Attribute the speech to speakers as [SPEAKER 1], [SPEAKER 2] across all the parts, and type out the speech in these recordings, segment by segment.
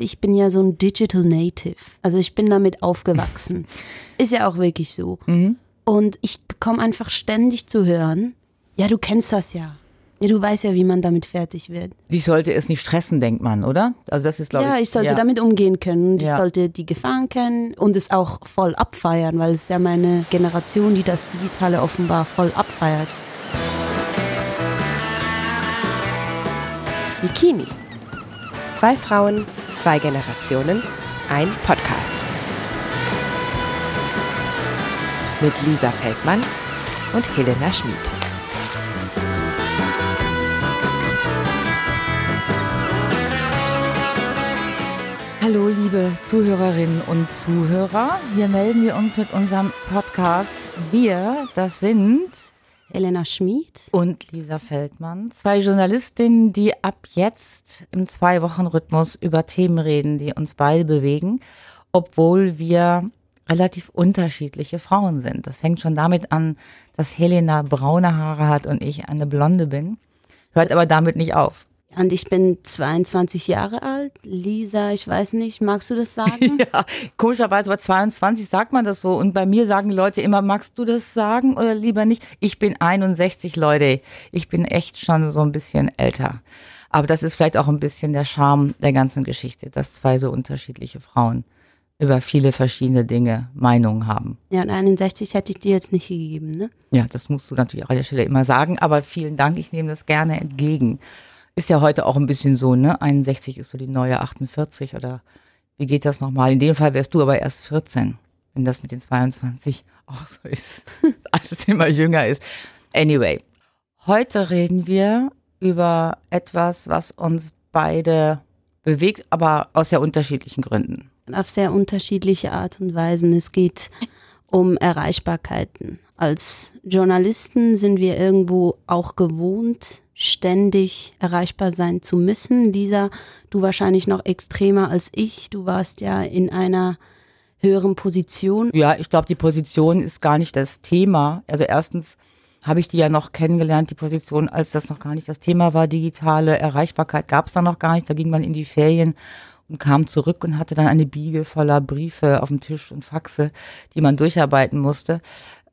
[SPEAKER 1] Ich bin ja so ein Digital Native. Also ich bin damit aufgewachsen. Ist ja auch wirklich so.
[SPEAKER 2] Mhm.
[SPEAKER 1] Und ich bekomme einfach ständig zu hören, ja, du kennst das ja. Ja, du weißt ja, wie man damit fertig wird.
[SPEAKER 2] Dich sollte es nicht stressen, denkt man, oder? Also das ist, glaube
[SPEAKER 1] ja, ich sollte damit umgehen können. Und
[SPEAKER 2] Ja.
[SPEAKER 1] Ich sollte die Gefahren kennen und es auch voll abfeiern, weil es ist ja meine Generation, die das Digitale offenbar voll abfeiert.
[SPEAKER 3] Bikini. Zwei Frauen, zwei Generationen, ein Podcast. Mit Lisa Feldmann und Helena Schmid.
[SPEAKER 2] Hallo, liebe Zuhörerinnen und Zuhörer. Hier melden wir uns mit unserem Podcast. Wir, das sind
[SPEAKER 1] Elena Schmid.
[SPEAKER 2] und Lisa Feldmann, zwei Journalistinnen, die ab jetzt im Zwei-Wochen-Rhythmus über Themen reden, die uns beide bewegen, obwohl wir relativ unterschiedliche Frauen sind. Das fängt schon damit an, dass Helena braune Haare hat und ich eine blonde bin. Hört aber damit nicht auf.
[SPEAKER 1] Und ich bin 22 Jahre alt. Lisa, ich weiß nicht, magst du das sagen?
[SPEAKER 2] Ja, komischerweise bei 22 sagt man das so und bei mir sagen die Leute immer, magst du das sagen oder lieber nicht? Ich bin 61, Leute. Ich bin echt schon so ein bisschen älter. Aber das ist vielleicht auch ein bisschen der Charme der ganzen Geschichte, dass zwei so unterschiedliche Frauen über viele verschiedene Dinge Meinungen haben.
[SPEAKER 1] Ja, und 61 hätte ich dir jetzt nicht gegeben, ne?
[SPEAKER 2] Ja, das musst du natürlich auch an der Stelle immer sagen, aber vielen Dank, ich nehme das gerne entgegen. Ist ja heute auch ein bisschen so, ne? 61 ist so die neue 48 oder wie geht das nochmal? In dem Fall wärst du aber erst 14, wenn das mit den 22 auch so ist. alles immer jünger ist. Anyway, heute reden wir über etwas, was uns beide bewegt, aber aus sehr unterschiedlichen Gründen.
[SPEAKER 1] auf sehr unterschiedliche Art und Weisen. Es geht um Erreichbarkeiten. Als Journalisten sind wir irgendwo auch gewohnt, ständig erreichbar sein zu müssen. Lisa, du wahrscheinlich noch extremer als ich. Du warst ja in einer höheren Position.
[SPEAKER 2] Ja, ich glaube, die Position ist gar nicht das Thema. Also erstens habe ich die ja noch kennengelernt, die Position, als das noch gar nicht das Thema war. Digitale Erreichbarkeit gab es da noch gar nicht. Da ging man in die Ferien und kam zurück und hatte dann eine Biege voller Briefe auf dem Tisch und Faxe, die man durcharbeiten musste.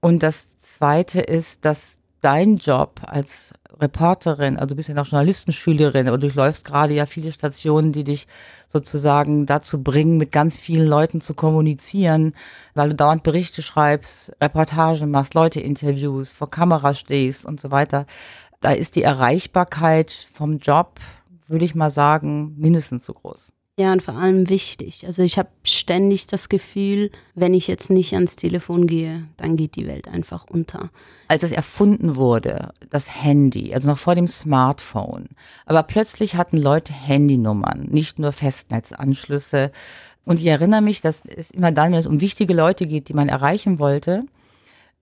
[SPEAKER 2] Und das Zweite ist, dass dein Job als Reporterin, also du bist ja noch Journalistenschülerin, aber du durchläufst gerade ja viele Stationen, die dich sozusagen dazu bringen, mit ganz vielen Leuten zu kommunizieren, weil du dauernd Berichte schreibst, Reportagen machst, Leute interviews, vor Kamera stehst und so weiter. Da ist die Erreichbarkeit vom Job, würde ich mal sagen, mindestens so groß.
[SPEAKER 1] Ja, und vor allem wichtig. Also ich habe ständig das Gefühl, wenn ich jetzt nicht ans Telefon gehe, dann geht die Welt einfach unter.
[SPEAKER 2] als es erfunden wurde, das Handy, also noch vor dem Smartphone. Aber plötzlich hatten Leute Handynummern, nicht nur Festnetzanschlüsse. Und ich erinnere mich, dass es immer dann, wenn es um wichtige Leute geht, die man erreichen wollte,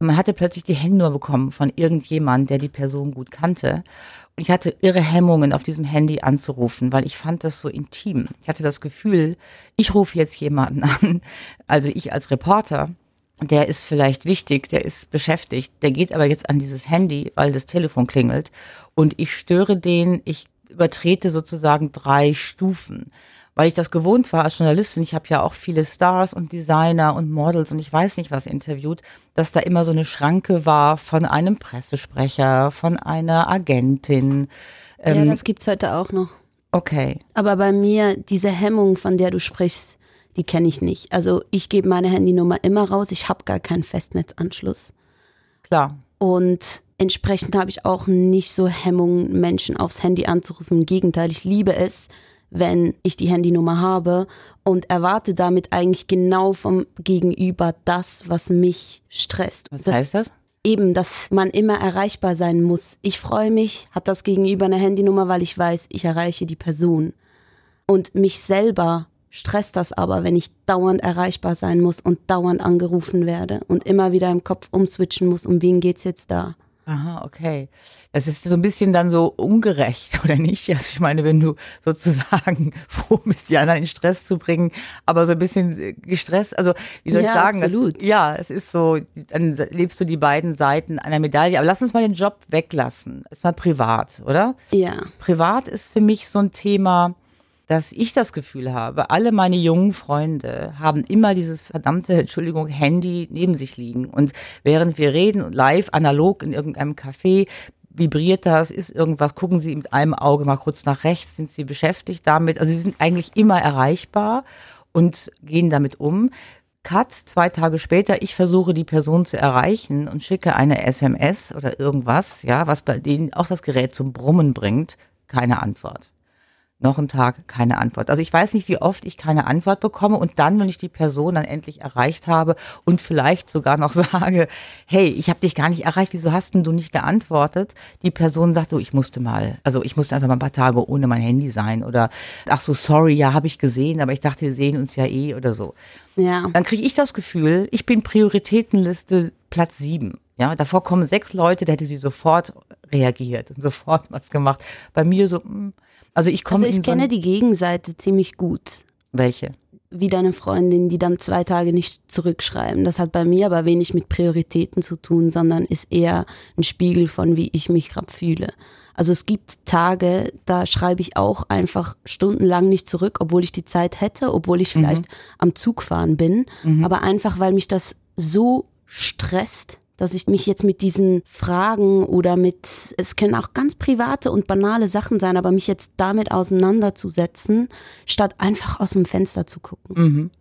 [SPEAKER 2] man hatte plötzlich die Handynummer bekommen von irgendjemand, der die Person gut kannte. Und ich hatte irre Hemmungen, auf diesem Handy anzurufen, weil ich fand das so intim. Ich hatte das Gefühl, ich rufe jetzt jemanden an, also ich als Reporter, der ist vielleicht wichtig, der ist beschäftigt, der geht aber jetzt an dieses Handy, weil das Telefon klingelt und ich störe den, ich übertrete sozusagen drei Stufen, weil ich das gewohnt war als Journalistin. Ich habe ja auch viele Stars und Designer und Models und ich weiß nicht was interviewt, dass da immer so eine Schranke war von einem Pressesprecher, von einer Agentin.
[SPEAKER 1] ja,
[SPEAKER 2] Ähm,
[SPEAKER 1] das gibt's heute auch noch.
[SPEAKER 2] okay,
[SPEAKER 1] Aber bei mir, diese Hemmung, von der du sprichst, die kenne ich nicht. Also ich gebe meine Handynummer immer raus. Ich habe gar keinen Festnetzanschluss.
[SPEAKER 2] klar.
[SPEAKER 1] Und entsprechend habe ich auch nicht so Hemmungen, Menschen aufs Handy anzurufen. Im Gegenteil, ich liebe es, wenn ich die Handynummer habe und erwarte damit eigentlich genau vom Gegenüber das, was mich stresst.
[SPEAKER 2] Was
[SPEAKER 1] das,
[SPEAKER 2] heißt das?
[SPEAKER 1] Eben, dass man immer erreichbar sein muss. Ich freue mich, hat das Gegenüber eine Handynummer, weil ich weiß, ich erreiche die Person. Und mich selber stresst das aber, wenn ich dauernd erreichbar sein muss und dauernd angerufen werde und immer wieder im Kopf umswitchen muss, um wen geht's jetzt da?
[SPEAKER 2] Aha, okay. Das ist so ein bisschen dann so ungerecht, oder nicht? Also ich meine, wenn du sozusagen froh bist, die anderen in Stress zu bringen, aber so ein bisschen äh, gestresst, also wie soll ich
[SPEAKER 1] Ja,
[SPEAKER 2] sagen?
[SPEAKER 1] absolut.
[SPEAKER 2] Das, ja, es ist so, dann lebst du die beiden Seiten einer Medaille. Aber lass uns mal den Job weglassen. Erstmal privat, oder?
[SPEAKER 1] Ja,
[SPEAKER 2] Privat ist für mich so ein Thema, dass ich das Gefühl habe, alle meine jungen Freunde haben immer dieses verdammte, Entschuldigung, Handy neben sich liegen. Und während wir reden, live, analog in irgendeinem Café, vibriert das, ist irgendwas, gucken Sie mit einem Auge mal kurz nach rechts, sind Sie beschäftigt damit. Also Sie sind eigentlich immer erreichbar und gehen damit um. Cut, zwei Tage später, ich versuche die Person zu erreichen und schicke eine SMS oder irgendwas, ja, was bei denen auch das Gerät zum Brummen bringt, keine Antwort noch ein Tag keine Antwort. Also ich weiß nicht, wie oft ich keine Antwort bekomme und dann, wenn ich die Person dann endlich erreicht habe und vielleicht sogar noch sage, hey, ich habe dich gar nicht erreicht, wieso hast denn du nicht geantwortet? Die Person sagt, du, ich musste mal, also ich musste einfach mal ein paar Tage ohne mein Handy sein oder ach so, sorry, ja, habe ich gesehen, aber ich dachte, wir sehen uns ja eh oder so. Ja. Dann kriege ich das Gefühl, ich bin Prioritätenliste Platz sieben. Ja, davor kommen sechs Leute, da hätte sie sofort reagiert und sofort was gemacht. Bei mir so, mh, hm, also ich komme.
[SPEAKER 1] Also ich kenne die Gegenseite ziemlich gut.
[SPEAKER 2] Welche?
[SPEAKER 1] Wie deine Freundin, die dann zwei Tage nicht zurückschreiben. Das hat bei mir aber wenig mit Prioritäten zu tun, sondern ist eher ein Spiegel von, wie ich mich gerade fühle. Also es gibt Tage, da schreibe ich auch einfach stundenlang nicht zurück, obwohl ich die Zeit hätte, obwohl ich vielleicht mhm. am Zug fahren bin, mhm. aber einfach weil mich das so stresst, dass ich mich jetzt mit diesen Fragen oder mit, es können auch ganz private und banale Sachen sein, aber mich jetzt damit auseinanderzusetzen, statt einfach aus dem Fenster zu gucken.
[SPEAKER 2] Mhm.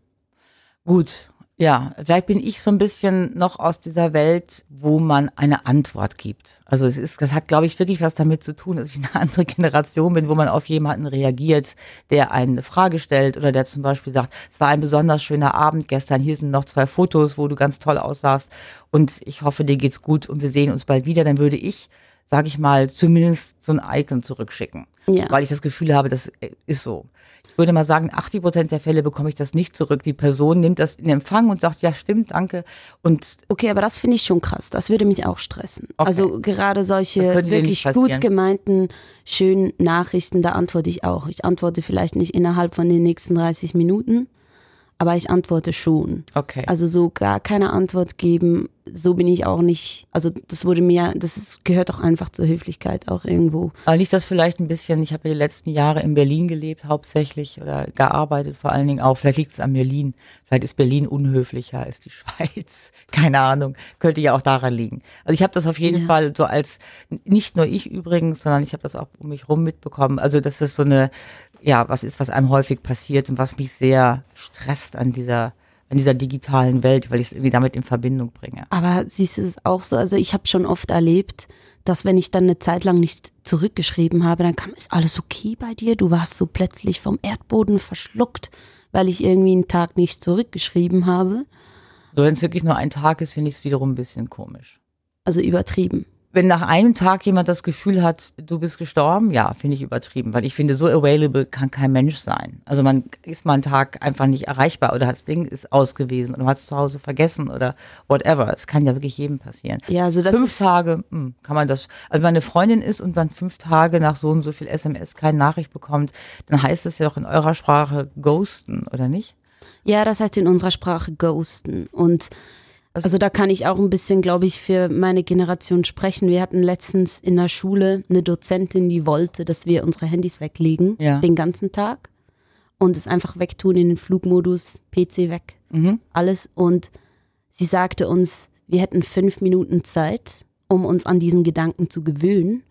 [SPEAKER 2] Gut, ja, vielleicht bin ich so ein bisschen noch aus dieser Welt, wo man eine Antwort gibt. Also es ist, das hat, glaube ich, wirklich was damit zu tun, dass ich eine andere Generation bin, wo man auf jemanden reagiert, der eine Frage stellt oder der zum Beispiel sagt, es war ein besonders schöner Abend gestern, hier sind noch zwei Fotos, wo du ganz toll aussahst und ich hoffe, dir geht's gut und wir sehen uns bald wieder. Dann würde ich, sage ich mal, zumindest so ein Icon zurückschicken, ja. weil ich das Gefühl habe, das ist so. Ich würde mal sagen, 80 Prozent der Fälle bekomme ich das nicht zurück. Die Person nimmt das in Empfang und sagt, ja, stimmt, danke. Und
[SPEAKER 1] okay, aber das finde ich schon krass. Das würde mich auch stressen. Okay. Also gerade solche wirklich gut gemeinten, schönen Nachrichten, da antworte ich auch. Ich antworte vielleicht nicht innerhalb von den nächsten 30 Minuten aber ich antworte schon.
[SPEAKER 2] Okay.
[SPEAKER 1] Also so gar keine Antwort geben, so bin ich auch nicht. Also das wurde mir, das ist, gehört doch einfach zur Höflichkeit auch irgendwo.
[SPEAKER 2] Aber liegt das vielleicht ein bisschen, ich habe ja die letzten Jahre in Berlin gelebt, hauptsächlich oder gearbeitet vor allen Dingen auch. Vielleicht liegt es an Berlin. Vielleicht ist Berlin unhöflicher als die Schweiz. Keine Ahnung. Könnte ja auch daran liegen. Also ich habe das auf jeden ja. Fall so als, nicht nur ich übrigens, sondern ich habe das auch um mich rum mitbekommen. Also das ist so eine ja, was ist, was einem häufig passiert und was mich sehr stresst an dieser an dieser digitalen Welt, weil ich es irgendwie damit in Verbindung bringe.
[SPEAKER 1] Aber siehst du es auch so? Also ich habe schon oft erlebt, dass wenn ich dann eine Zeit lang nicht zurückgeschrieben habe, dann kam, ist alles okay bei dir? Du warst so plötzlich vom Erdboden verschluckt, weil ich irgendwie einen Tag nicht zurückgeschrieben habe.
[SPEAKER 2] So, wenn es wirklich nur ein Tag ist, finde ich es wiederum ein bisschen komisch.
[SPEAKER 1] Also übertrieben
[SPEAKER 2] wenn nach einem Tag jemand das Gefühl hat, du bist gestorben, ja, finde ich übertrieben, weil ich finde, so available kann kein Mensch sein. Also man ist mal einen Tag einfach nicht erreichbar oder das Ding ist ausgewiesen oder man hat es zu Hause vergessen oder whatever. Es kann ja wirklich jedem passieren.
[SPEAKER 1] Ja, also das
[SPEAKER 2] fünf Tage mh, hm, kann man das. Also meine Freundin ist und dann fünf Tage nach so und so viel SMS keine Nachricht bekommt, dann heißt es ja doch in eurer Sprache ghosten, oder nicht?
[SPEAKER 1] Ja, das heißt in unserer Sprache ghosten und also, also da kann ich auch ein bisschen, glaube ich, für meine Generation sprechen. Wir hatten letztens in der Schule eine Dozentin, die wollte, dass wir unsere Handys weglegen, ja. den ganzen Tag und es einfach wegtun in den Flugmodus, PC weg, mhm. alles. Und sie sagte uns, wir hätten fünf Minuten Zeit, um uns an diesen Gedanken zu gewöhnen.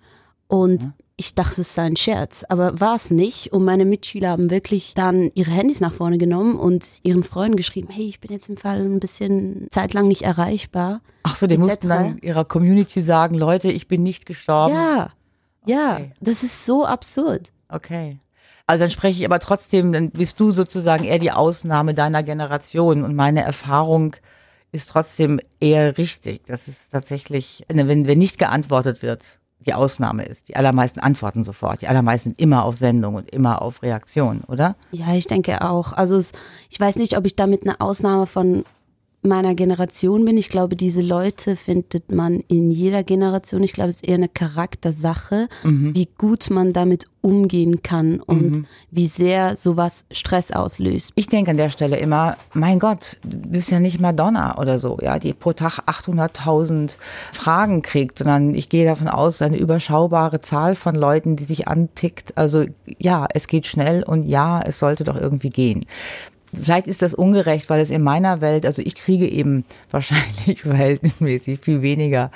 [SPEAKER 1] Und ja ich dachte, es sei ein Scherz, aber war es nicht. Und meine Mitschüler haben wirklich dann ihre Handys nach vorne genommen und ihren Freunden geschrieben, hey, ich bin jetzt im Fall ein bisschen zeitlang nicht erreichbar.
[SPEAKER 2] Ach so, die mussten dann ihrer Community sagen, Leute, ich bin nicht gestorben.
[SPEAKER 1] Ja, okay. ja, das ist so absurd.
[SPEAKER 2] Okay. Also dann spreche ich aber trotzdem, dann bist du sozusagen eher die Ausnahme deiner Generation und meine Erfahrung ist trotzdem eher richtig. Das ist tatsächlich, wenn, wenn nicht geantwortet wird, die Ausnahme ist. Die allermeisten antworten sofort. Die allermeisten sind immer auf Sendung und immer auf Reaktion, oder?
[SPEAKER 1] Ja, ich denke auch. Also es, ich weiß nicht, ob ich damit eine Ausnahme von meiner Generation bin. Ich glaube, diese Leute findet man in jeder Generation. Ich glaube, es ist eher eine Charaktersache, mhm. wie gut man damit umgehen kann und mhm. wie sehr sowas Stress auslöst.
[SPEAKER 2] Ich denke an der Stelle immer, mein Gott, du bist ja nicht Madonna oder so, ja, die pro Tag 800.000 Fragen kriegt, sondern ich gehe davon aus, eine überschaubare Zahl von Leuten, die dich antickt. Also ja, es geht schnell und ja, es sollte doch irgendwie gehen. Vielleicht ist das ungerecht, weil es in meiner Welt, also ich kriege eben wahrscheinlich verhältnismäßig viel weniger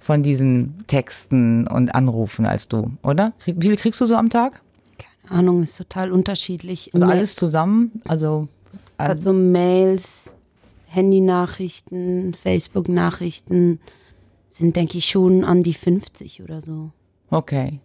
[SPEAKER 2] von diesen Texten und Anrufen als du, oder? Wie viel kriegst du so am Tag?
[SPEAKER 1] Keine Ahnung, ist total unterschiedlich.
[SPEAKER 2] Also alles zusammen? Also,
[SPEAKER 1] also Mails, Handynachrichten, Facebook-Nachrichten sind, denke ich, schon an die 50 oder so.
[SPEAKER 2] Okay.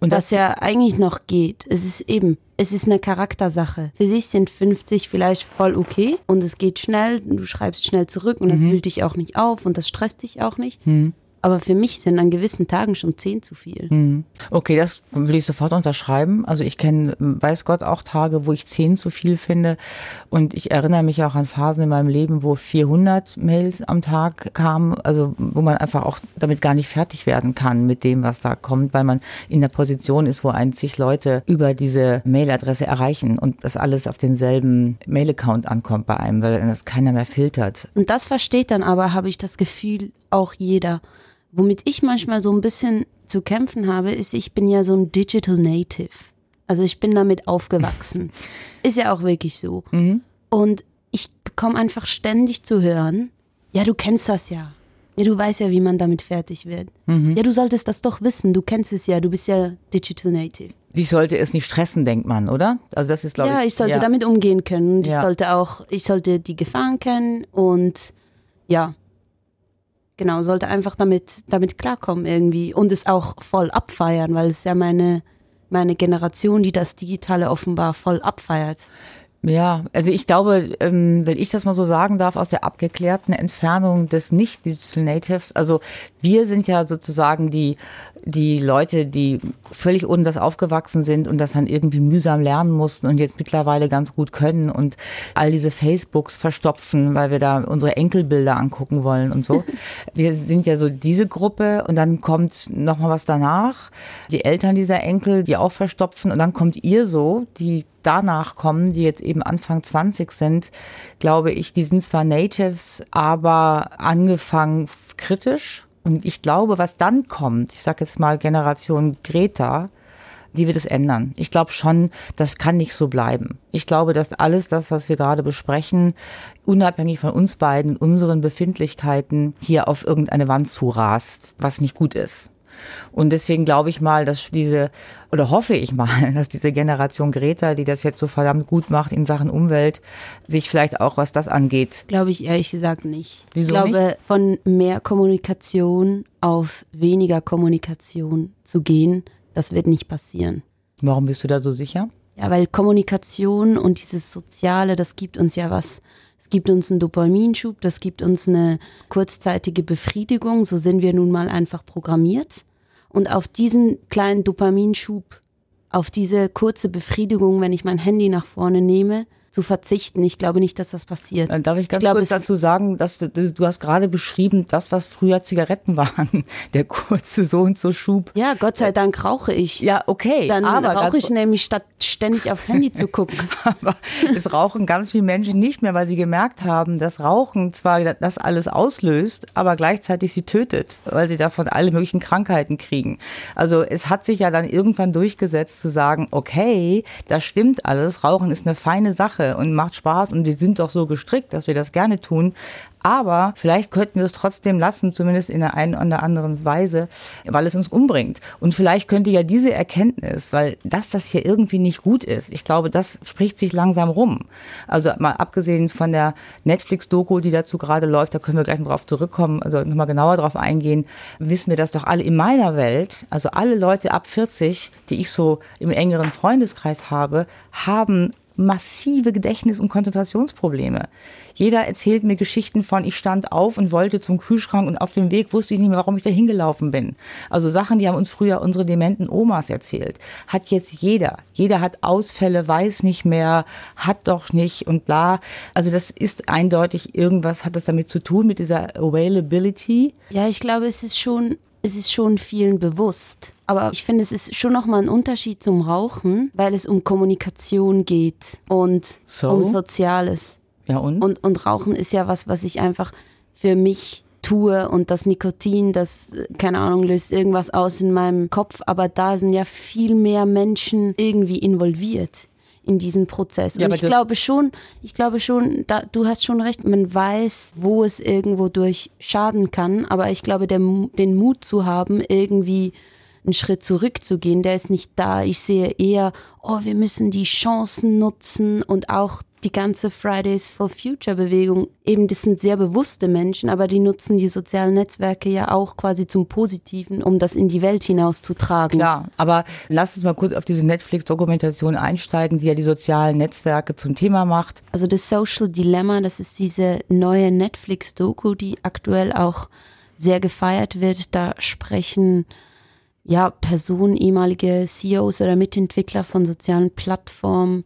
[SPEAKER 1] Und Was das ja eigentlich noch geht. Es ist eben, es ist eine Charaktersache. Für sich sind 50 vielleicht voll okay und es geht schnell, du schreibst schnell zurück und das mhm. wühlt dich auch nicht auf und das stresst dich auch nicht. Mhm. Aber für mich sind an gewissen Tagen schon zehn zu viel.
[SPEAKER 2] Mhm. Okay, das will ich sofort unterschreiben. Also ich kenne, weiß Gott, auch Tage, wo ich zehn zu viel finde. Und ich erinnere mich auch an Phasen in meinem Leben, wo 400 Mails am Tag kamen. Also wo man einfach auch damit gar nicht fertig werden kann mit dem, was da kommt, weil man in der Position ist, wo ein zig Leute über diese Mailadresse erreichen und das alles auf denselben Mail-Account ankommt bei einem, weil das keiner mehr filtert.
[SPEAKER 1] Und das versteht dann aber, habe ich das Gefühl, auch jeder. Womit ich manchmal so ein bisschen zu kämpfen habe, ist, ich bin ja so ein Digital Native. Also ich bin damit aufgewachsen. ist ja auch wirklich so. Mhm. Und ich bekomme einfach ständig zu hören, ja, du kennst das ja. Ja, du weißt ja, wie man damit fertig wird. Mhm. Ja, du solltest das doch wissen. Du kennst es ja. Du bist ja Digital Native.
[SPEAKER 2] Ich sollte es nicht stressen, denkt man, oder? Also das ist, glaube
[SPEAKER 1] ja, ich. sollte ja. damit umgehen können. Und ja. ich sollte auch, ich sollte die Gefahren kennen und ja, genau, sollte einfach damit, damit klarkommen irgendwie und es auch voll abfeiern, weil es ja meine, meine Generation, die das Digitale offenbar voll abfeiert.
[SPEAKER 2] Ja, also ich glaube, ähm, wenn ich das mal so sagen darf, aus der abgeklärten Entfernung des Nicht-Digital Natives, also wir sind ja sozusagen die die Leute, die völlig ohne das aufgewachsen sind und das dann irgendwie mühsam lernen mussten und jetzt mittlerweile ganz gut können und all diese Facebooks verstopfen, weil wir da unsere Enkelbilder angucken wollen und so. wir sind ja so diese Gruppe und dann kommt noch mal was danach, die Eltern dieser Enkel, die auch verstopfen und dann kommt ihr so, die danach kommen, die jetzt eben Anfang 20 sind, glaube ich, die sind zwar Natives, aber angefangen kritisch und ich glaube, was dann kommt, ich sage jetzt mal Generation Greta, die wird es ändern. Ich glaube schon, das kann nicht so bleiben. Ich glaube, dass alles das, was wir gerade besprechen, unabhängig von uns beiden, unseren Befindlichkeiten, hier auf irgendeine Wand zurast, was nicht gut ist. Und deswegen glaube ich mal, dass diese, oder hoffe ich mal, dass diese Generation Greta, die das jetzt so verdammt gut macht in Sachen Umwelt, sich vielleicht auch, was das angeht.
[SPEAKER 1] Glaube ich ehrlich gesagt nicht.
[SPEAKER 2] Wieso
[SPEAKER 1] ich glaube,
[SPEAKER 2] nicht?
[SPEAKER 1] von mehr Kommunikation auf weniger Kommunikation zu gehen, das wird nicht passieren.
[SPEAKER 2] Warum bist du da so sicher?
[SPEAKER 1] Ja, weil Kommunikation und dieses Soziale, das gibt uns ja was. Es gibt uns einen Dopaminschub, das gibt uns eine kurzzeitige Befriedigung, so sind wir nun mal einfach programmiert. Und auf diesen kleinen Dopaminschub, auf diese kurze Befriedigung, wenn ich mein Handy nach vorne nehme, zu verzichten. Ich glaube nicht, dass das passiert.
[SPEAKER 2] Dann darf ich ganz ich glaube, kurz dazu sagen, dass du, du, hast gerade beschrieben, das, was früher Zigaretten waren, der kurze so und so Schub.
[SPEAKER 1] Ja, Gott sei Dank rauche ich.
[SPEAKER 2] Ja, okay.
[SPEAKER 1] Dann aber rauche ich nämlich statt ständig aufs Handy zu gucken.
[SPEAKER 2] aber es rauchen ganz viele Menschen nicht mehr, weil sie gemerkt haben, dass Rauchen zwar das alles auslöst, aber gleichzeitig sie tötet, weil sie davon alle möglichen Krankheiten kriegen. Also es hat sich ja dann irgendwann durchgesetzt zu sagen, okay, das stimmt alles, Rauchen ist eine feine Sache und macht Spaß und die sind doch so gestrickt, dass wir das gerne tun. Aber vielleicht könnten wir es trotzdem lassen, zumindest in der einen oder anderen Weise, weil es uns umbringt. Und vielleicht könnte ja diese Erkenntnis, weil dass das hier irgendwie nicht gut ist, ich glaube, das spricht sich langsam rum. Also mal abgesehen von der Netflix-Doku, die dazu gerade läuft, da können wir gleich noch drauf zurückkommen, also nochmal genauer drauf eingehen, wissen wir das doch alle in meiner Welt, also alle Leute ab 40, die ich so im engeren Freundeskreis habe, haben massive Gedächtnis- und Konzentrationsprobleme. Jeder erzählt mir Geschichten von, ich stand auf und wollte zum Kühlschrank und auf dem Weg wusste ich nicht mehr, warum ich da hingelaufen bin. Also Sachen, die haben uns früher unsere dementen Omas erzählt. Hat jetzt jeder. Jeder hat Ausfälle, weiß nicht mehr, hat doch nicht und bla. Also das ist eindeutig irgendwas, hat das damit zu tun, mit dieser Availability.
[SPEAKER 1] Ja, ich glaube, es ist schon es ist schon vielen bewusst. Aber ich finde, es ist schon nochmal ein Unterschied zum Rauchen, weil es um Kommunikation geht und
[SPEAKER 2] So?
[SPEAKER 1] um Soziales.
[SPEAKER 2] Ja und?
[SPEAKER 1] Und, und Rauchen ist ja was, was ich einfach für mich tue und das Nikotin, das, keine Ahnung, löst irgendwas aus in meinem Kopf, aber da sind ja viel mehr Menschen irgendwie involviert in diesen Prozess.
[SPEAKER 2] Ja,
[SPEAKER 1] und
[SPEAKER 2] aber
[SPEAKER 1] ich glaube schon, ich glaube schon, da, du hast schon recht, man weiß, wo es irgendwo durch schaden kann, aber ich glaube, der, den Mut zu haben, irgendwie einen Schritt zurückzugehen, der ist nicht da. Ich sehe eher, oh, wir müssen die Chancen nutzen und auch die ganze Fridays for Future Bewegung. Eben, das sind sehr bewusste Menschen, aber die nutzen die sozialen Netzwerke ja auch quasi zum Positiven, um das in die Welt hinauszutragen.
[SPEAKER 2] Klar, aber lass uns mal kurz auf diese Netflix-Dokumentation einsteigen, die ja die sozialen Netzwerke zum Thema macht.
[SPEAKER 1] Also das Social Dilemma, das ist diese neue Netflix-Doku, die aktuell auch sehr gefeiert wird. Da sprechen ja Personen, ehemalige CEOs oder Mitentwickler von sozialen Plattformen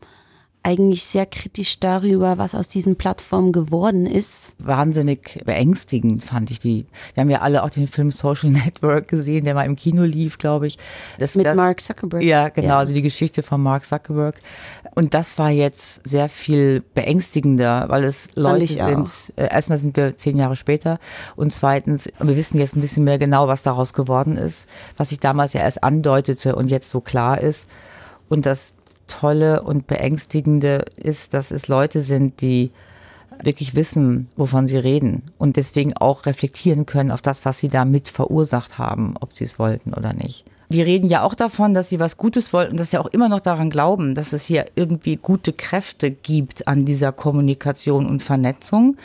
[SPEAKER 1] eigentlich sehr kritisch darüber, was aus diesen Plattformen geworden ist.
[SPEAKER 2] Wahnsinnig beängstigend fand ich die. Wir haben ja alle auch den Film Social Network gesehen, der mal im Kino lief, glaube ich. Das,
[SPEAKER 1] Mit
[SPEAKER 2] das,
[SPEAKER 1] Mark Zuckerberg.
[SPEAKER 2] Ja, genau, also die Geschichte von Mark Zuckerberg. Und das war jetzt sehr viel beängstigender, weil es Leute sind, äh, erstmal sind wir zehn Jahre später und zweitens, wir wissen jetzt ein bisschen mehr genau, was daraus geworden ist, was sich damals ja erst andeutete und jetzt so klar ist. Und das Tolle und Beängstigende ist, dass es Leute sind, die wirklich wissen, wovon sie reden und deswegen auch reflektieren können auf das, was sie da mit verursacht haben, ob sie es wollten oder nicht. Die reden ja auch davon, dass sie was Gutes wollten dass sie auch immer noch daran glauben, dass es hier irgendwie gute Kräfte gibt an dieser Kommunikation und Vernetzung.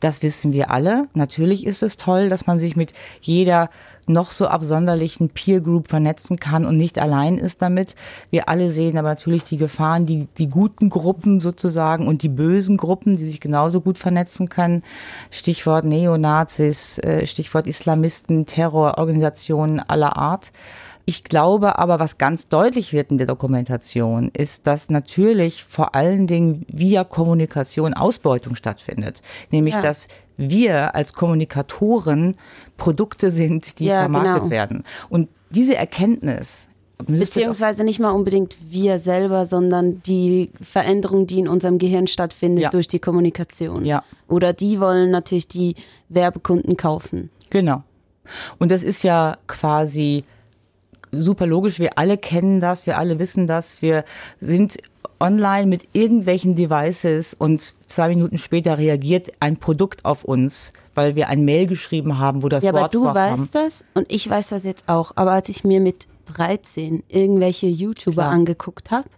[SPEAKER 2] Das wissen wir alle. Natürlich ist es toll, dass man sich mit jeder noch so absonderlichen Peer Group vernetzen kann und nicht allein ist damit. Wir alle sehen aber natürlich die Gefahren, die, die guten Gruppen sozusagen und die bösen Gruppen, die sich genauso gut vernetzen können. Stichwort Neonazis, äh, Stichwort Islamisten, Terrororganisationen aller Art. Ich glaube aber, was ganz deutlich wird in der Dokumentation, ist, dass natürlich vor allen Dingen via Kommunikation Ausbeutung stattfindet. Nämlich,
[SPEAKER 1] Ja.
[SPEAKER 2] dass wir als Kommunikatoren Produkte sind, die
[SPEAKER 1] Ja,
[SPEAKER 2] vermarktet
[SPEAKER 1] genau.
[SPEAKER 2] werden. Und diese Erkenntnis,
[SPEAKER 1] Beziehungsweise nicht mal unbedingt wir selber, sondern die Veränderung, die in unserem Gehirn stattfindet
[SPEAKER 2] Ja.
[SPEAKER 1] durch die Kommunikation.
[SPEAKER 2] Ja.
[SPEAKER 1] Oder die wollen natürlich die Werbekunden kaufen.
[SPEAKER 2] Genau. Und das ist ja quasi super logisch. Wir alle kennen das, wir alle wissen das. Wir sind online mit irgendwelchen Devices und zwei Minuten später reagiert ein Produkt auf uns, weil wir ein Mail geschrieben haben, wo das
[SPEAKER 1] Ja, aber
[SPEAKER 2] Wort
[SPEAKER 1] du
[SPEAKER 2] vorkam.
[SPEAKER 1] weißt das und ich weiß das jetzt auch. Aber als ich mir mit 13 irgendwelche YouTuber
[SPEAKER 2] Klar.
[SPEAKER 1] angeguckt habe,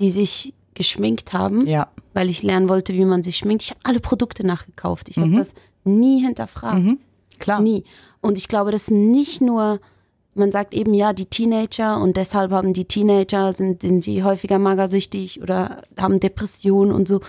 [SPEAKER 1] die sich geschminkt haben,
[SPEAKER 2] Ja.
[SPEAKER 1] weil ich lernen wollte, wie man sich schminkt, ich habe alle Produkte nachgekauft. Ich habe das nie hinterfragt.
[SPEAKER 2] Klar.
[SPEAKER 1] Nie. Und ich glaube, das ist nicht nur, man sagt eben ja, die Teenager und deshalb haben die Teenager, sind, sind die häufiger magersüchtig oder haben Depressionen und so.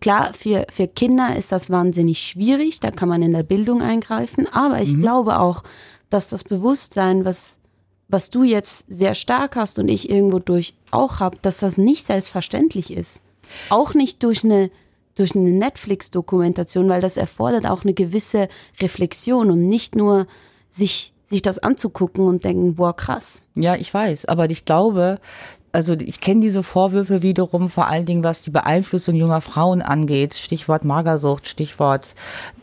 [SPEAKER 1] Klar, für, für Kinder ist das wahnsinnig schwierig, da kann man in der Bildung eingreifen, aber ich glaube auch, dass das Bewusstsein, was, was du jetzt sehr stark hast und ich irgendwo durch auch habe, dass das nicht selbstverständlich ist. Auch nicht durch eine durch eine Netflix-Dokumentation, weil das erfordert auch eine gewisse Reflexion und nicht nur sich, sich das anzugucken und denken, boah, krass.
[SPEAKER 2] Ja, ich weiß, aber ich glaube, also ich kenne diese Vorwürfe wiederum vor allen Dingen, was die Beeinflussung junger Frauen angeht. Stichwort Magersucht, Stichwort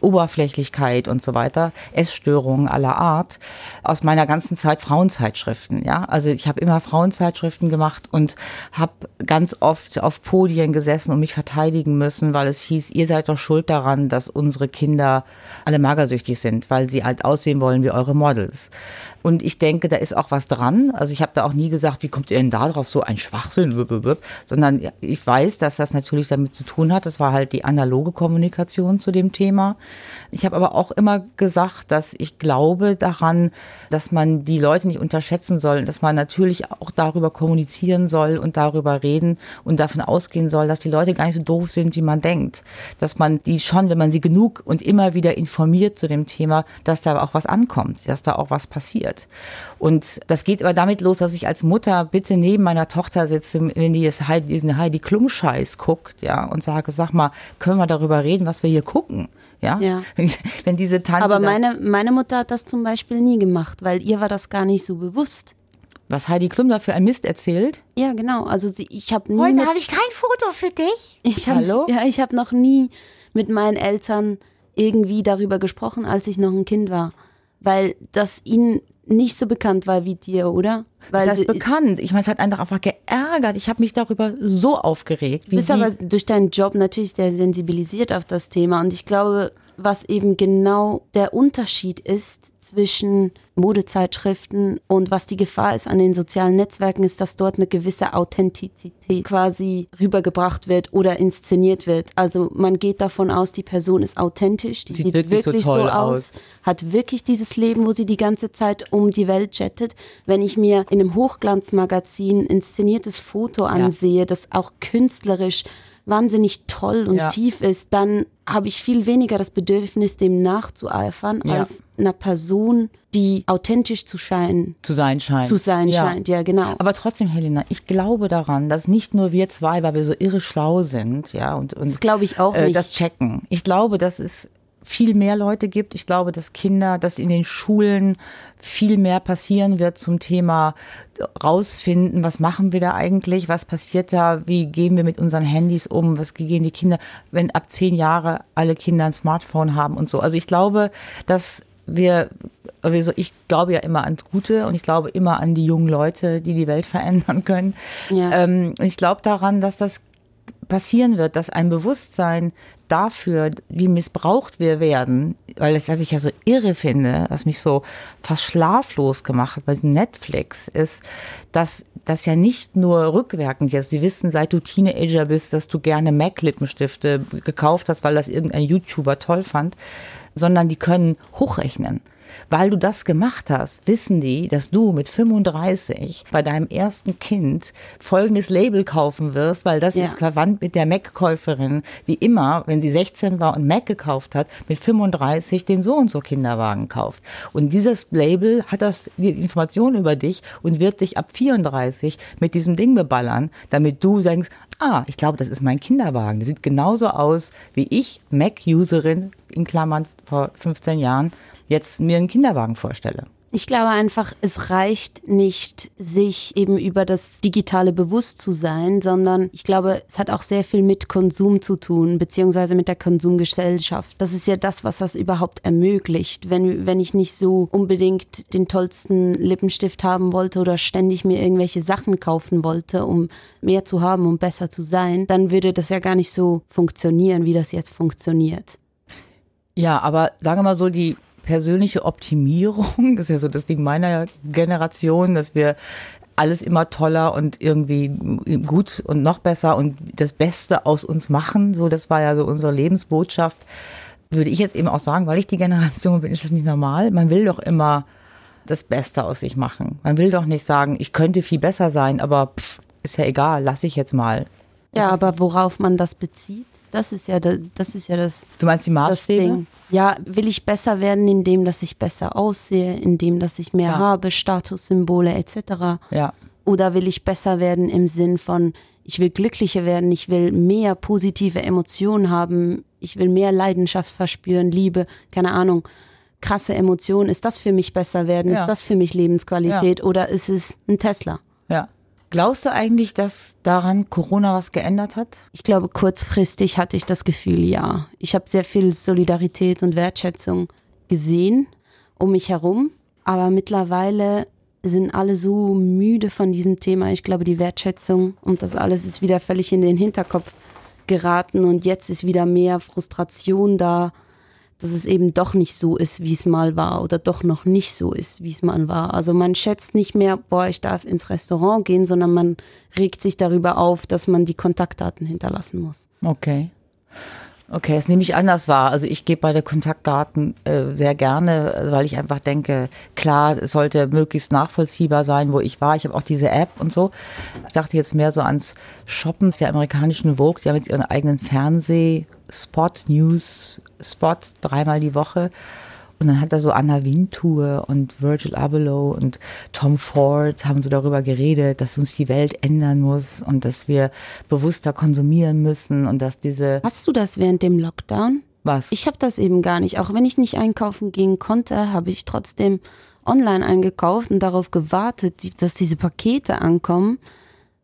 [SPEAKER 2] Oberflächlichkeit und so weiter, Essstörungen aller Art. Aus meiner ganzen Zeit Frauenzeitschriften, ja. Also ich habe immer Frauenzeitschriften gemacht und habe ganz oft auf Podien gesessen und mich verteidigen müssen, weil es hieß, ihr seid doch schuld daran, dass unsere Kinder alle magersüchtig sind, weil sie halt aussehen wollen wie eure Models. Und ich denke, da ist auch was dran. Also ich habe da auch nie gesagt, wie kommt ihr denn da drauf, so ein Schwachsinn, sondern ich weiß, dass das natürlich damit zu tun hat. Das war halt die analoge Kommunikation zu dem Thema. Ich habe aber auch immer gesagt, dass ich glaube daran, dass man die Leute nicht unterschätzen soll, dass man natürlich auch darüber kommunizieren soll und darüber reden und davon ausgehen soll, dass die Leute gar nicht so doof sind, wie man denkt. Dass man die schon, wenn man sie genug und immer wieder informiert zu dem Thema, dass da auch was ankommt, dass da auch was passiert. Und das geht aber damit los, dass ich als Mutter bitte neben meiner Tochter sitze, wenn die jetzt Heidi, diesen Heidi Klum Scheiß guckt, ja, und sage, sag mal, können wir darüber reden, was wir hier gucken? Ja.
[SPEAKER 1] Ja.
[SPEAKER 2] Wenn diese Tante.
[SPEAKER 1] Aber meine, meine Mutter hat das zum Beispiel nie gemacht, weil ihr war das gar nicht so bewusst.
[SPEAKER 2] was Heidi Klum da für ein Mist erzählt.
[SPEAKER 1] Ja, genau. Also sie, ich habe nie mit,
[SPEAKER 2] ich kein Foto für dich.
[SPEAKER 1] ich hab,
[SPEAKER 2] Hallo?
[SPEAKER 1] Ja, ich habe noch nie mit meinen Eltern irgendwie darüber gesprochen, als ich noch ein Kind war, weil das ihnen nicht so bekannt war wie dir, oder? Weil
[SPEAKER 2] Das heißt bekannt. Ich meine, es hat einfach einfach geärgert. Ich habe mich darüber so aufgeregt.
[SPEAKER 1] du bist aber durch deinen Job natürlich sehr sensibilisiert auf das Thema und ich glaube, was eben genau der Unterschied ist zwischen Modezeitschriften und was die Gefahr ist an den sozialen Netzwerken, ist, dass dort eine gewisse Authentizität quasi rübergebracht wird oder inszeniert wird. Also man geht davon aus, die Person ist authentisch, die
[SPEAKER 2] Sieht
[SPEAKER 1] sieht,
[SPEAKER 2] wirklich
[SPEAKER 1] wirklich,
[SPEAKER 2] so
[SPEAKER 1] so, aus,
[SPEAKER 2] aus.
[SPEAKER 1] hat wirklich dieses Leben, wo sie die ganze Zeit um die Welt jettet. Wenn ich mir in einem Hochglanzmagazin ein inszeniertes Foto ansehe, das auch künstlerisch wahnsinnig toll und
[SPEAKER 2] Ja.
[SPEAKER 1] tief ist, dann habe ich viel weniger das Bedürfnis, dem nachzueifern,
[SPEAKER 2] Ja.
[SPEAKER 1] als einer Person, die authentisch zu scheinen,
[SPEAKER 2] zu sein scheint.
[SPEAKER 1] zu sein
[SPEAKER 2] Ja.
[SPEAKER 1] scheint. Ja, genau.
[SPEAKER 2] Aber trotzdem, Helena, ich glaube daran, dass nicht nur wir zwei, weil wir so irre schlau sind, ja, und, und
[SPEAKER 1] Das glaube ich auch
[SPEAKER 2] äh,
[SPEAKER 1] nicht.
[SPEAKER 2] das checken. Ich glaube, dass es viel mehr Leute gibt. Ich glaube, dass Kinder, dass in den Schulen viel mehr passieren wird zum Thema rausfinden, was machen wir da eigentlich, was passiert da, wie gehen wir mit unseren Handys um, was gehen die Kinder, wenn ab zehn Jahre alle Kinder ein Smartphone haben und so. Also ich glaube, dass wir, also ich glaube ja immer ans Gute und ich glaube immer an die jungen Leute, die die Welt verändern können.
[SPEAKER 1] Ja.
[SPEAKER 2] Ähm, ich glaube daran, dass das passieren wird, dass ein Bewusstsein dafür, wie missbraucht wir werden, weil das, was ich ja so irre finde, was mich so fast schlaflos gemacht hat bei Netflix, ist, dass das ja nicht nur rückwirkend ist. Sie wissen, seit du Teenager bist, dass du gerne MAC-Lippenstifte gekauft hast, weil das irgendein YouTuber toll fand, sondern die können hochrechnen. Weil du das gemacht hast, wissen die, dass du mit 35 bei deinem ersten Kind folgendes Label kaufen wirst, weil das
[SPEAKER 1] Ja.
[SPEAKER 2] ist verwandt mit der Mac-Käuferin, die immer, wenn sie 16 war und Mac gekauft hat, mit 35 den so und so Kinderwagen kauft. Und dieses Label hat das die Information über dich und wird dich ab 34 mit diesem Ding beballern, damit du denkst, ah, ich glaube, das ist mein Kinderwagen. Der sieht genauso aus wie ich, Mac-Userin, in Klammern vor 15 Jahren, jetzt mir einen Kinderwagen vorstelle.
[SPEAKER 1] Ich glaube einfach, es reicht nicht, sich eben über das Digitale bewusst zu sein, sondern ich glaube, es hat auch sehr viel mit Konsum zu tun, beziehungsweise mit der Konsumgesellschaft. Das ist ja das, was das überhaupt ermöglicht. Wenn, wenn ich nicht so unbedingt den tollsten Lippenstift haben wollte oder ständig mir irgendwelche Sachen kaufen wollte, um mehr zu haben, um besser zu sein, dann würde das ja gar nicht so funktionieren, wie das jetzt funktioniert.
[SPEAKER 2] Ja, aber sagen wir mal so, die persönliche Optimierung, das ist ja so das Ding meiner Generation, dass wir alles immer toller und irgendwie gut und noch besser und das Beste aus uns machen. So, das war ja so unsere Lebensbotschaft. Würde ich jetzt eben auch sagen, weil ich die Generation bin, ist das nicht normal. Man will doch immer das Beste aus sich machen. Man will doch nicht sagen, ich könnte viel besser sein, aber pff, ist ja egal, lass ich jetzt mal.
[SPEAKER 1] Ja, aber worauf man das bezieht, das ist ja das, das ist ja das
[SPEAKER 2] Du meinst die Maßstäbe?
[SPEAKER 1] Ding. Ja, will ich besser werden, indem dass ich besser aussehe, indem dass ich mehr
[SPEAKER 2] Ja.
[SPEAKER 1] habe, Statussymbole etc.
[SPEAKER 2] Ja.
[SPEAKER 1] Oder will ich besser werden im Sinn von, ich will glücklicher werden, ich will mehr positive Emotionen haben, ich will mehr Leidenschaft verspüren, Liebe, keine Ahnung, krasse Emotionen. Ist das für mich besser werden?
[SPEAKER 2] Ja.
[SPEAKER 1] Ist das für mich Lebensqualität? Oder ist es ein Tesla?
[SPEAKER 2] Ja. Glaubst du eigentlich, dass daran Corona was geändert hat?
[SPEAKER 1] Ich glaube, kurzfristig hatte ich das Gefühl, ja. Ich habe sehr viel Solidarität und Wertschätzung gesehen um mich herum, aber mittlerweile sind alle so müde von diesem Thema. Ich glaube, die Wertschätzung und das alles ist wieder völlig in den Hinterkopf geraten und jetzt ist wieder mehr Frustration da, dass es eben doch nicht so ist, wie es mal war oder doch noch nicht so ist, wie es mal war. Also man schätzt nicht mehr, boah, ich darf ins Restaurant gehen, sondern man regt sich darüber auf, dass man die Kontaktdaten hinterlassen muss.
[SPEAKER 2] Okay. Okay, das nehme ich anders wahr. Also ich gebe bei der Kontaktdaten äh, sehr gerne, weil ich einfach denke, klar, es sollte möglichst nachvollziehbar sein, wo ich war. Ich habe auch diese App und so. Ich dachte jetzt mehr so ans Shoppen der amerikanischen Vogue. Die haben jetzt ihren eigenen Fernsehspot, News-Spot, dreimal die Woche. Und dann hat er so Anna Wintour und Virgil Abloh und Tom Ford haben so darüber geredet, dass uns die Welt ändern muss und dass wir bewusster konsumieren müssen und dass diese.
[SPEAKER 1] Hast du das während dem Lockdown?
[SPEAKER 2] Was?
[SPEAKER 1] Ich habe das eben gar nicht. Auch wenn ich nicht einkaufen gehen konnte, habe ich trotzdem online eingekauft und darauf gewartet, dass diese Pakete ankommen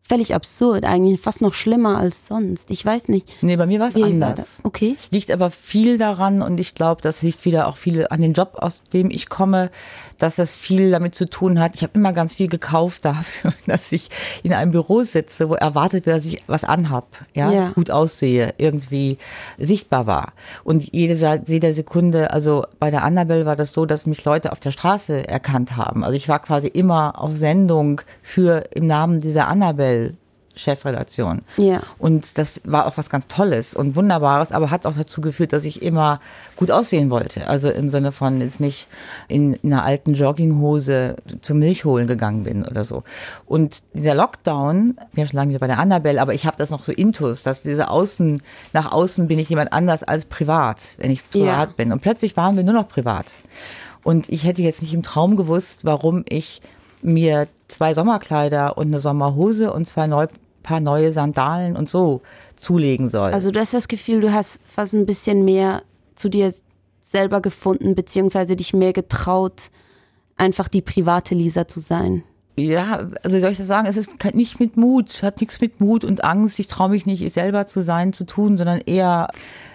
[SPEAKER 1] völlig absurd, eigentlich fast noch schlimmer als sonst. Ich weiß nicht.
[SPEAKER 2] Nee, bei mir war es anders.
[SPEAKER 1] Okay.
[SPEAKER 2] Liegt aber viel daran und ich glaube, das liegt wieder auch viel an den Job, aus dem ich komme, dass das viel damit zu tun hat. Ich habe immer ganz viel gekauft dafür, dass ich in einem Büro sitze, wo erwartet wird, dass ich was anhab, ja, ja. gut aussehe, irgendwie sichtbar war. Und jede, jede Sekunde, also bei der Annabelle war das so, dass mich Leute auf der Straße erkannt haben. Also ich war quasi immer auf Sendung für im Namen dieser Annabelle Chefredaktion.
[SPEAKER 1] Ja.
[SPEAKER 2] Und das war auch was ganz Tolles und Wunderbares, aber hat auch dazu geführt, dass ich immer gut aussehen wollte. Also im Sinne von jetzt nicht in, einer alten Jogginghose zum Milch holen gegangen bin oder so. Und dieser Lockdown, ich bin ja schon lange wieder bei der Annabelle, aber ich habe das noch so intus, dass diese Außen, nach außen bin ich jemand anders als privat, wenn ich privat ja. bin. Und plötzlich waren wir nur noch privat. Und ich hätte jetzt nicht im Traum gewusst, warum ich mir zwei Sommerkleider und eine Sommerhose und zwei neu, paar neue Sandalen und so zulegen soll.
[SPEAKER 1] Also du hast das Gefühl, du hast fast ein bisschen mehr zu dir selber gefunden, beziehungsweise dich mehr getraut, einfach die private Lisa zu sein.
[SPEAKER 2] Ja, also soll ich das sagen, es ist nicht mit Mut, hat nichts mit Mut und Angst, ich traue mich nicht, ich selber zu sein, zu tun, sondern eher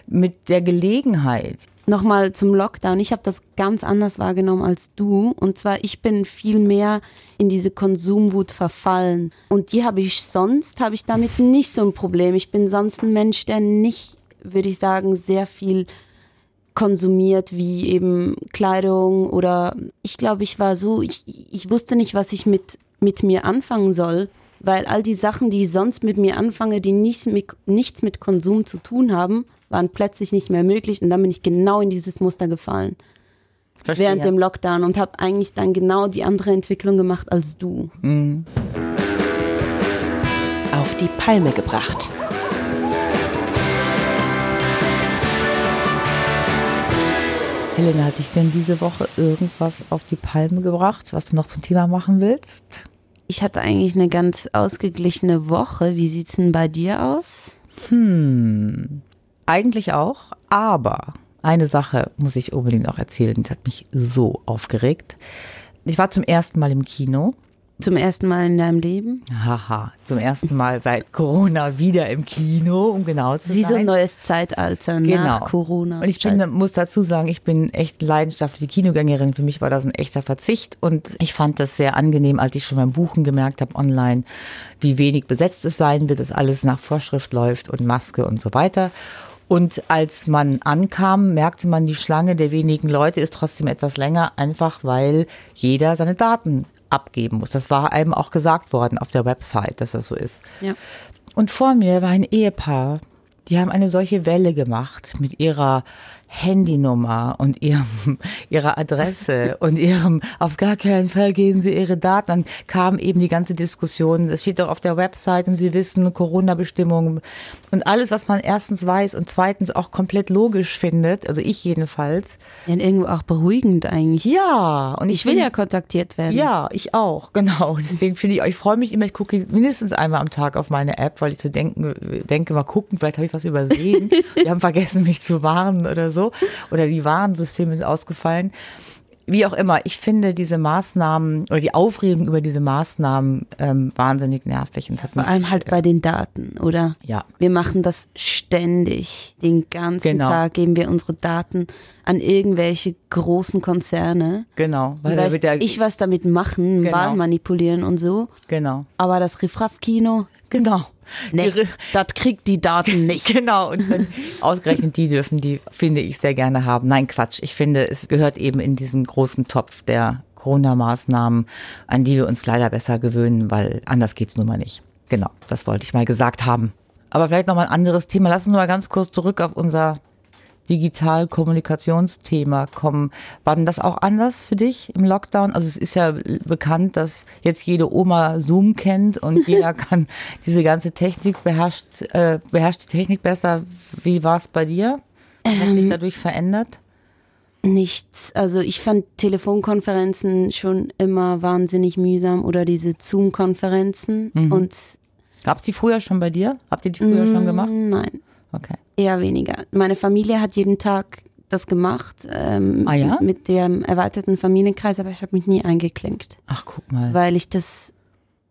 [SPEAKER 2] mit der Gelegenheit
[SPEAKER 1] nochmal zum Lockdown. Ich habe das ganz anders wahrgenommen als du. Und zwar, ich bin viel mehr in diese Konsumwut verfallen. Und die habe ich sonst, habe ich damit nicht so ein Problem. Ich bin sonst ein Mensch, der nicht, würde ich sagen, sehr viel konsumiert, wie eben Kleidung oder ich glaube, ich war so, ich, ich wusste nicht, was ich mit, mit mir anfangen soll, weil all die Sachen, die ich sonst mit mir anfange, die nichts mit, nichts mit Konsum zu tun haben, waren plötzlich nicht mehr möglich und dann bin ich genau in dieses Muster gefallen. Verstehe. Während dem Lockdown und habe eigentlich dann genau die andere Entwicklung gemacht als du. Mhm.
[SPEAKER 3] Auf die Palme gebracht.
[SPEAKER 2] Helena, hat dich denn diese Woche irgendwas auf die Palme gebracht, was du noch zum Thema machen willst?
[SPEAKER 1] Ich hatte eigentlich eine ganz ausgeglichene Woche. Wie sieht's denn bei dir aus?
[SPEAKER 2] Hm. Eigentlich auch, aber eine Sache muss ich unbedingt noch erzählen, die hat mich so aufgeregt. Ich war zum ersten Mal im Kino.
[SPEAKER 1] Zum ersten Mal in deinem Leben?
[SPEAKER 2] Haha, zum ersten Mal seit Corona wieder im Kino, um genau zu sein.
[SPEAKER 1] Wie so ein neues Zeitalter genau. nach Corona.
[SPEAKER 2] Und ich bin, muss dazu sagen, ich bin echt leidenschaftliche Kinogängerin. Für mich war das ein echter Verzicht und ich fand das sehr angenehm, als ich schon beim Buchen gemerkt habe online, wie wenig besetzt es sein wird, dass alles nach Vorschrift läuft und Maske und so weiter. Und als man ankam, merkte man, die Schlange der wenigen Leute ist trotzdem etwas länger, einfach weil jeder seine Daten abgeben muss. Das war einem auch gesagt worden auf der Website, dass das so ist.
[SPEAKER 1] Ja.
[SPEAKER 2] Und vor mir war ein Ehepaar, die haben eine solche Welle gemacht mit ihrer Handynummer und ihrem, ihrer Adresse und ihrem, auf gar keinen Fall geben Sie Ihre Daten. Dann kam eben die ganze Diskussion, das steht doch auf der Website und Sie wissen Corona-Bestimmungen und alles, was man erstens weiß und zweitens auch komplett logisch findet, also ich jedenfalls.
[SPEAKER 1] Ja, irgendwo auch beruhigend eigentlich.
[SPEAKER 2] Ja.
[SPEAKER 1] Und ich, ich will bin, ja kontaktiert werden.
[SPEAKER 2] Ja, ich auch, genau. Deswegen finde ich, ich freue mich immer, ich gucke mindestens einmal am Tag auf meine App, weil ich so denken, denke, mal gucken, vielleicht habe ich was übersehen. Die haben vergessen, mich zu warnen oder so so. Oder die Warnsysteme sind ausgefallen. Wie auch immer, ich finde diese Maßnahmen oder die Aufregung über diese Maßnahmen ähm, wahnsinnig nervig.
[SPEAKER 1] Und Vor allem halt bei den Daten, oder?
[SPEAKER 2] Ja.
[SPEAKER 1] Wir machen das ständig. Den ganzen genau. Tag geben wir unsere Daten an irgendwelche großen Konzerne.
[SPEAKER 2] Genau.
[SPEAKER 1] Weil weiß ich was damit machen, genau. Wahlen manipulieren und so.
[SPEAKER 2] Genau.
[SPEAKER 1] Aber das Riffraff-Kino
[SPEAKER 2] Genau.
[SPEAKER 1] Nee, das kriegt die Daten nicht.
[SPEAKER 2] Genau, und dann ausgerechnet die dürfen die, finde ich, sehr gerne haben. Nein, Quatsch. Ich finde, es gehört eben in diesen großen Topf der Corona-Maßnahmen, an die wir uns leider besser gewöhnen, weil anders geht's nun mal nicht. Genau, das wollte ich mal gesagt haben. Aber vielleicht noch mal ein anderes Thema. Lass uns mal ganz kurz zurück auf unser Digital-Kommunikationsthema kommen. War denn das auch anders für dich im Lockdown? Also es ist ja bekannt, dass jetzt jede Oma Zoom kennt und jeder kann diese ganze Technik beherrscht, äh, beherrscht die Technik besser. Wie war es bei dir? Was hat sich dadurch verändert?
[SPEAKER 1] Nichts. Also ich fand Telefonkonferenzen schon immer wahnsinnig mühsam oder diese Zoom-Konferenzen. Und
[SPEAKER 2] Gab es die früher schon bei dir? Habt ihr die früher schon gemacht?
[SPEAKER 1] mm, nein,
[SPEAKER 2] Okay.
[SPEAKER 1] Eher weniger. Meine Familie hat jeden Tag das gemacht ähm,
[SPEAKER 2] Ah ja?
[SPEAKER 1] mit dem erweiterten Familienkreis, aber ich habe mich nie eingeklinkt,
[SPEAKER 2] Ach, guck mal.
[SPEAKER 1] weil ich das,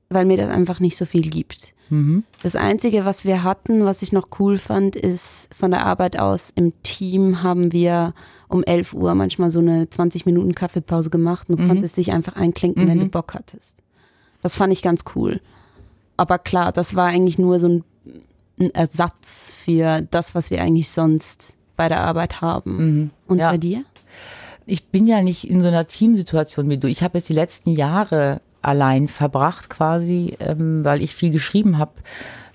[SPEAKER 1] weil mir das einfach nicht so viel gibt.
[SPEAKER 2] Mhm.
[SPEAKER 1] Das Einzige, was wir hatten, was ich noch cool fand, ist von der Arbeit aus im Team haben wir um 11 Uhr manchmal so eine 20 Minuten Kaffeepause gemacht und du konntest dich einfach einklinken, wenn du Bock hattest. Das fand ich ganz cool. Aber klar, das war eigentlich nur so ein, ein Ersatz für das, was wir eigentlich sonst bei der Arbeit haben. Und
[SPEAKER 2] Ja.
[SPEAKER 1] bei dir?
[SPEAKER 2] ich bin ja nicht in so einer Teamsituation wie du. Ich habe jetzt die letzten Jahre allein verbracht quasi, ähm, weil ich viel geschrieben habe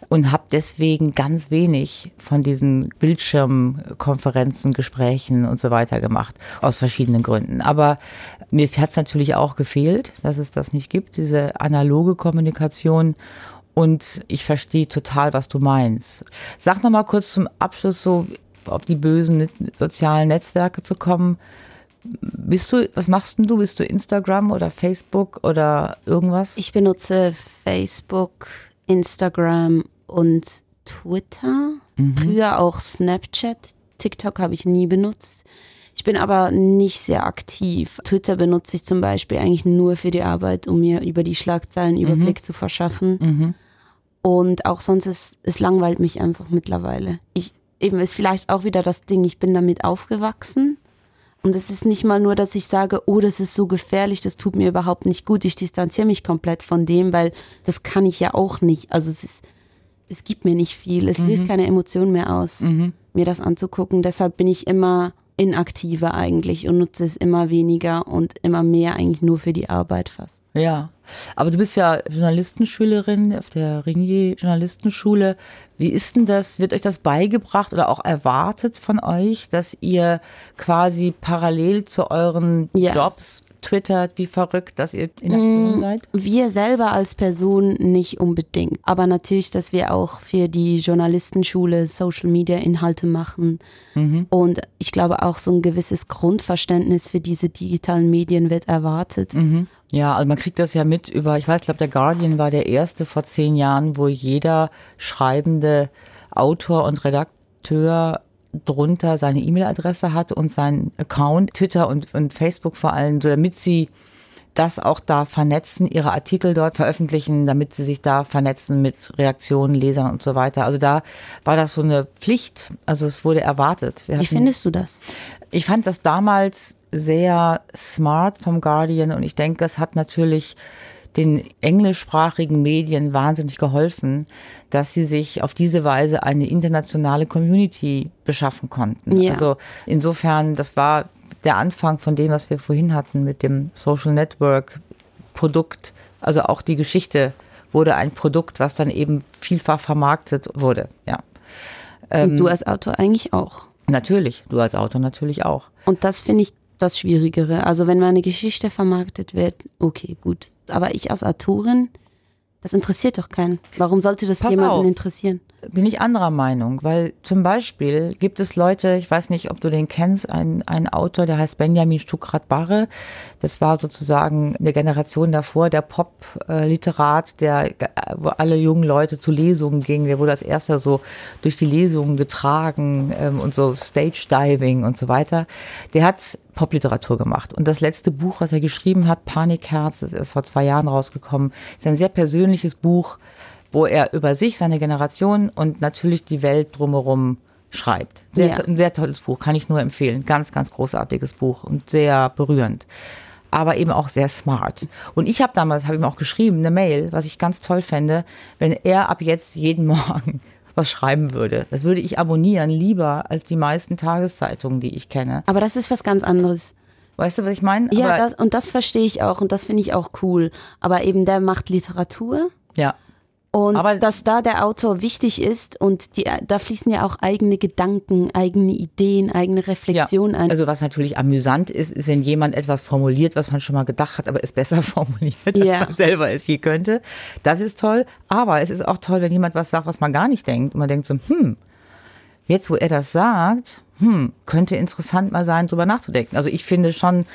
[SPEAKER 2] und habe deswegen ganz wenig von diesen Bildschirmkonferenzen, Gesprächen und so weiter gemacht, aus verschiedenen Gründen. Aber mir hat es natürlich auch gefehlt, dass es das nicht gibt, diese analoge Kommunikation. Und ich verstehe total, was du meinst. Sag noch mal kurz zum Abschluss so auf die bösen sozialen Netzwerke zu kommen. Bist du, was machst denn du? Bist du Instagram oder Facebook oder irgendwas?
[SPEAKER 1] Ich benutze Facebook, Instagram und Twitter. Früher auch Snapchat. TikTok habe ich nie benutzt. Ich bin aber nicht sehr aktiv. Twitter benutze ich zum Beispiel eigentlich nur für die Arbeit, um mir über die Schlagzeilen Überblick zu verschaffen. Und auch sonst ist, es langweilt mich einfach mittlerweile. Ich eben ist vielleicht auch wieder das Ding, ich bin damit aufgewachsen. Und es ist nicht mal nur, dass ich sage, oh, das ist so gefährlich, das tut mir überhaupt nicht gut. Ich distanziere mich komplett von dem, weil das kann ich ja auch nicht. Also es ist, es gibt mir nicht viel. Es löst keine Emotionen mehr aus, mir das anzugucken. Deshalb bin ich immer inaktiver eigentlich und nutze es immer weniger und immer mehr eigentlich nur für die Arbeit fast.
[SPEAKER 2] Ja, aber du bist ja Journalistenschülerin auf der Ringier Journalistenschule. Wie ist denn das? Wird euch das beigebracht oder auch erwartet von euch, dass ihr quasi parallel zu euren
[SPEAKER 1] Ja.
[SPEAKER 2] Jobs twittert wie verrückt, dass ihr in Aktion seid?
[SPEAKER 1] Wir selber als Person nicht unbedingt, aber natürlich, dass wir auch für die Journalistenschule Social Media Inhalte machen und ich glaube auch so ein gewisses Grundverständnis für diese digitalen Medien wird erwartet.
[SPEAKER 2] Ja, also man kriegt das ja mit über, ich weiß, ich glaube, der Guardian war der erste vor zehn Jahren, wo jeder schreibende Autor und Redakteur drunter seine E-Mail-Adresse hatte und seinen Account, Twitter und, und Facebook vor allem, so damit sie das auch da vernetzen, ihre Artikel dort veröffentlichen, damit sie sich da vernetzen mit Reaktionen, Lesern und so weiter. Also da war das so eine Pflicht, also es wurde erwartet. Wir
[SPEAKER 1] Wie
[SPEAKER 2] hatten-
[SPEAKER 1] findest du das?
[SPEAKER 2] ich fand das damals sehr smart vom Guardian und ich denke, es hat natürlich den englischsprachigen Medien wahnsinnig geholfen, dass sie sich auf diese Weise eine internationale Community beschaffen konnten.
[SPEAKER 1] Ja.
[SPEAKER 2] Also insofern, das war der Anfang von dem, was wir vorhin hatten mit dem Social Network Produkt. Also auch die Geschichte wurde ein Produkt, was dann eben vielfach vermarktet wurde. Ja,
[SPEAKER 1] Und du als Autor eigentlich auch.
[SPEAKER 2] natürlich. Du als Autor natürlich auch.
[SPEAKER 1] Und das finde ich das Schwierigere. Also wenn meine Geschichte vermarktet wird, okay, gut. Aber ich als Autorin, das interessiert doch keinen. Warum sollte das
[SPEAKER 2] Pass
[SPEAKER 1] jemanden
[SPEAKER 2] auf.
[SPEAKER 1] interessieren?
[SPEAKER 2] bin ich anderer Meinung, weil zum Beispiel gibt es Leute, ich weiß nicht, ob du den kennst, ein, ein Autor, der heißt Benjamin Stuckrad-Barre. Das war sozusagen eine Generation davor, der Pop-Literat, der, wo alle jungen Leute zu Lesungen gingen. Der wurde als erster so durch die Lesungen getragen ähm, und so Stage-Diving und so weiter. Der hat Popliteratur gemacht. Und das letzte Buch, was er geschrieben hat, Panikherz, das ist vor zwei Jahren rausgekommen, ist ein sehr persönliches Buch, wo er über sich, seine Generation und natürlich die Welt drumherum schreibt. Sehr,
[SPEAKER 1] Ja.
[SPEAKER 2] Ein sehr tolles Buch, kann ich nur empfehlen. Ganz, ganz großartiges Buch und sehr berührend. aber eben auch sehr smart. Und ich habe damals, habe ihm auch geschrieben, eine Mail, was ich ganz toll fände, wenn er ab jetzt jeden Morgen was schreiben würde. Das würde ich abonnieren, lieber als die meisten Tageszeitungen, die ich kenne.
[SPEAKER 1] Aber das ist was ganz anderes.
[SPEAKER 2] Weißt du, was ich meine?
[SPEAKER 1] Ja, das, und das verstehe ich auch und das finde ich auch cool. Aber eben der macht Literatur
[SPEAKER 2] ja.
[SPEAKER 1] Und
[SPEAKER 2] Aber-
[SPEAKER 1] dass da der Autor wichtig ist und die, da fließen ja auch eigene Gedanken, eigene Ideen, eigene Reflexion ein.
[SPEAKER 2] Also was natürlich amüsant ist, ist, wenn jemand etwas formuliert, was man schon mal gedacht hat, aber es besser formuliert, als
[SPEAKER 1] Ja.
[SPEAKER 2] man selber es je könnte. Das ist toll. Aber es ist auch toll, wenn jemand was sagt, was man gar nicht denkt. Und man denkt so, hm, jetzt wo er das sagt, hm, könnte interessant mal sein, drüber nachzudenken. Also ich finde schon,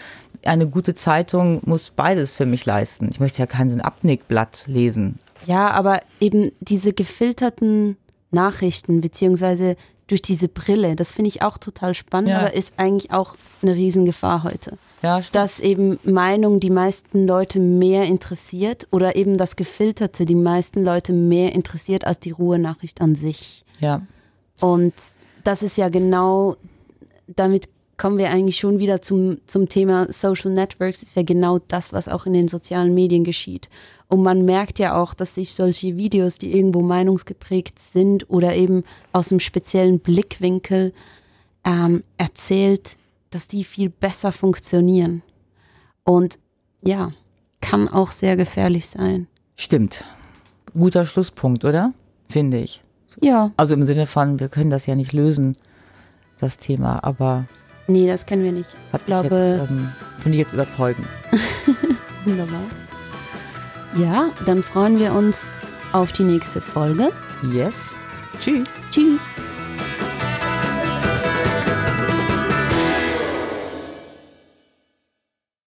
[SPEAKER 2] eine gute Zeitung muss beides für mich leisten. Ich möchte ja kein so ein Abnickblatt lesen.
[SPEAKER 1] Ja, aber eben diese gefilterten Nachrichten, beziehungsweise durch diese Brille, das finde ich auch total spannend,
[SPEAKER 2] Ja.
[SPEAKER 1] aber ist eigentlich auch eine Riesengefahr heute.
[SPEAKER 2] Ja, stimmt.
[SPEAKER 1] Dass eben Meinung die meisten Leute mehr interessiert oder eben das Gefilterte die meisten Leute mehr interessiert als die Ruhe-Nachricht an sich.
[SPEAKER 2] ja.
[SPEAKER 1] Und das ist ja genau, damit kommen wir eigentlich schon wieder zum, zum Thema Social Networks, ist ja genau das, was auch in den sozialen Medien geschieht. Und man merkt ja auch, dass sich solche Videos, die irgendwo meinungsgeprägt sind oder eben aus einem speziellen Blickwinkel ähm, erzählt, dass die viel besser funktionieren. Und ja, kann auch sehr gefährlich sein.
[SPEAKER 2] Stimmt. Guter Schlusspunkt, oder? Finde ich.
[SPEAKER 1] Ja,
[SPEAKER 2] Also im Sinne von, wir können das ja nicht lösen, das Thema, aber
[SPEAKER 1] nee, das können wir nicht.
[SPEAKER 2] hat
[SPEAKER 1] Ich glaube,
[SPEAKER 2] jetzt, ähm, finde ich jetzt überzeugend.
[SPEAKER 1] Wunderbar. Ja, dann freuen wir uns auf die nächste Folge.
[SPEAKER 2] Yes. Tschüss.
[SPEAKER 1] Tschüss.